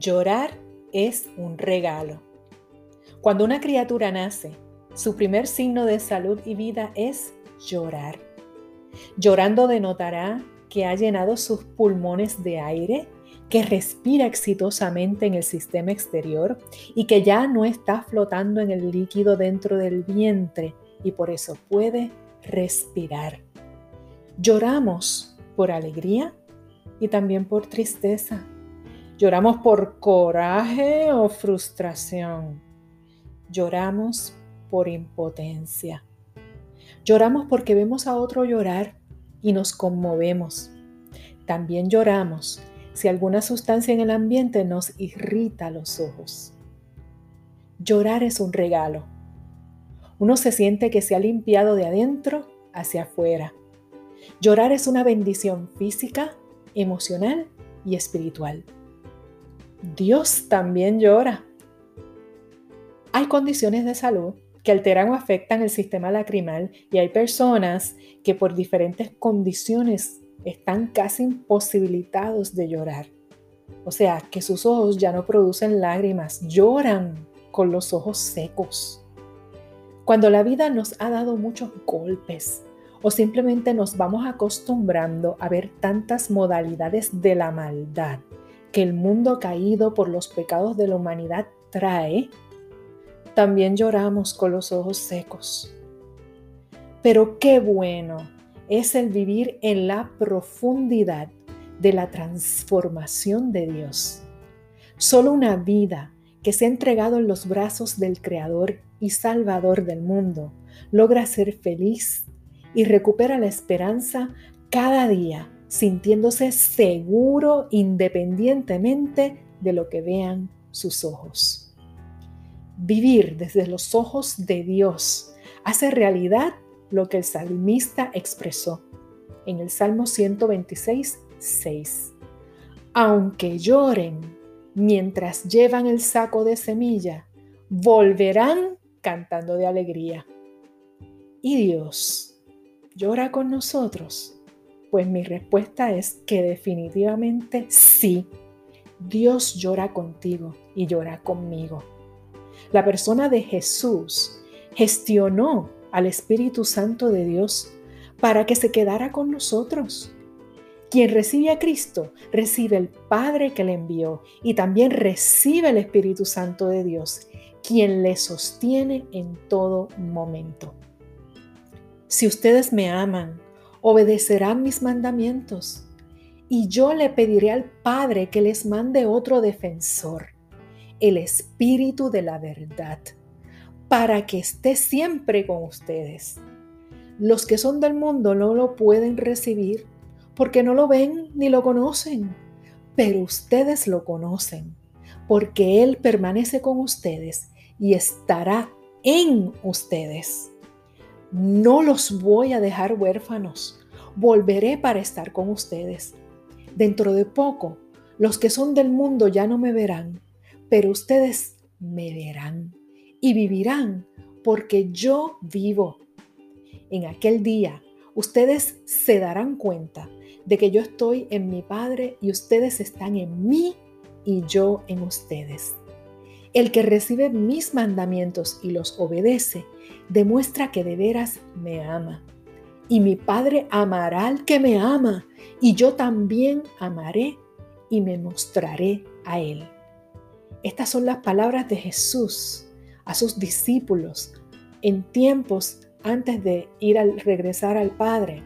Llorar es un regalo. Cuando una criatura nace, su primer signo de salud y vida es llorar. Llorando denotará que ha llenado sus pulmones de aire, que respira exitosamente en el sistema exterior y que ya no está flotando en el líquido dentro del vientre y por eso puede respirar. Lloramos por alegría y también por tristeza Lloramos por coraje o frustración. Lloramos por impotencia. Lloramos porque vemos a otro llorar y nos conmovemos. También lloramos si alguna sustancia en el ambiente nos irrita los ojos. Llorar es un regalo. Uno se siente que se ha limpiado de adentro hacia afuera. Llorar es una bendición física, emocional y espiritual. Dios también llora. Hay condiciones de salud que alteran o afectan el sistema lacrimal y hay personas que por diferentes condiciones están casi imposibilitados de llorar. O sea, que sus ojos ya no producen lágrimas, lloran con los ojos secos. Cuando la vida nos ha dado muchos golpes o simplemente nos vamos acostumbrando a ver tantas modalidades de la maldad que el mundo caído por los pecados de la humanidad trae, también lloramos con los ojos secos. Pero qué bueno es el vivir en la profundidad de la transformación de Dios. Solo una vida que se ha entregado en los brazos del Creador y Salvador del mundo logra ser feliz y recupera la esperanza cada día sintiéndose seguro independientemente de lo que vean sus ojos. Vivir desde los ojos de Dios hace realidad lo que el salmista expresó en el Salmo 126, 6. Aunque lloren mientras llevan el saco de semilla, volverán cantando de alegría. Y Dios llora con nosotros pues mi respuesta es que definitivamente sí. Dios llora contigo y llora conmigo. La persona de Jesús gestionó al Espíritu Santo de Dios para que se quedara con nosotros. Quien recibe a Cristo recibe el Padre que le envió y también recibe el Espíritu Santo de Dios, quien le sostiene en todo momento. Si ustedes me aman, obedecerán mis mandamientos. Y yo le pediré al Padre que les mande otro defensor, el Espíritu de la verdad, para que esté siempre con ustedes. Los que son del mundo no lo pueden recibir porque no lo ven ni lo conocen, pero ustedes lo conocen, porque Él permanece con ustedes y estará en ustedes. No los voy a dejar huérfanos, volveré para estar con ustedes. Dentro de poco, los que son del mundo ya no me verán, pero ustedes me verán y vivirán porque yo vivo. En aquel día, ustedes se darán cuenta de que yo estoy en mi Padre y ustedes están en mí y yo en ustedes. El que recibe mis mandamientos y los obedece, demuestra que de veras me ama. Y mi Padre amará al que me ama, y yo también amaré y me mostraré a él. Estas son las palabras de Jesús a sus discípulos en tiempos antes de ir al regresar al Padre.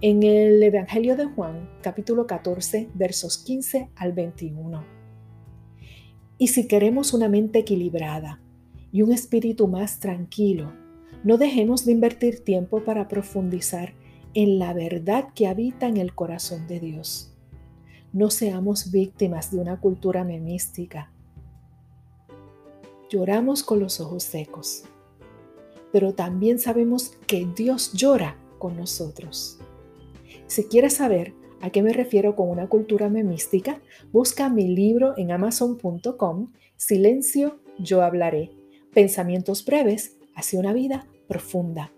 En el Evangelio de Juan, capítulo 14, versos 15 al 21. Y si queremos una mente equilibrada y un espíritu más tranquilo, no dejemos de invertir tiempo para profundizar en la verdad que habita en el corazón de Dios. No seamos víctimas de una cultura memística. Lloramos con los ojos secos, pero también sabemos que Dios llora con nosotros. Si quieres saber ¿A qué me refiero con una cultura memística? Busca mi libro en amazon.com, Silencio, yo hablaré. Pensamientos breves hacia una vida profunda.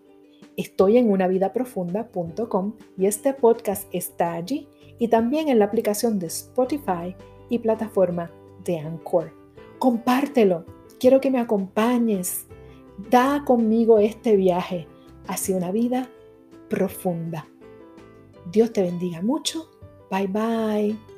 Estoy en unavidaprofunda.com y este podcast está allí y también en la aplicación de Spotify y plataforma de Anchor. Compártelo. Quiero que me acompañes. Da conmigo este viaje hacia una vida profunda. Dios te bendiga mucho. Bye bye.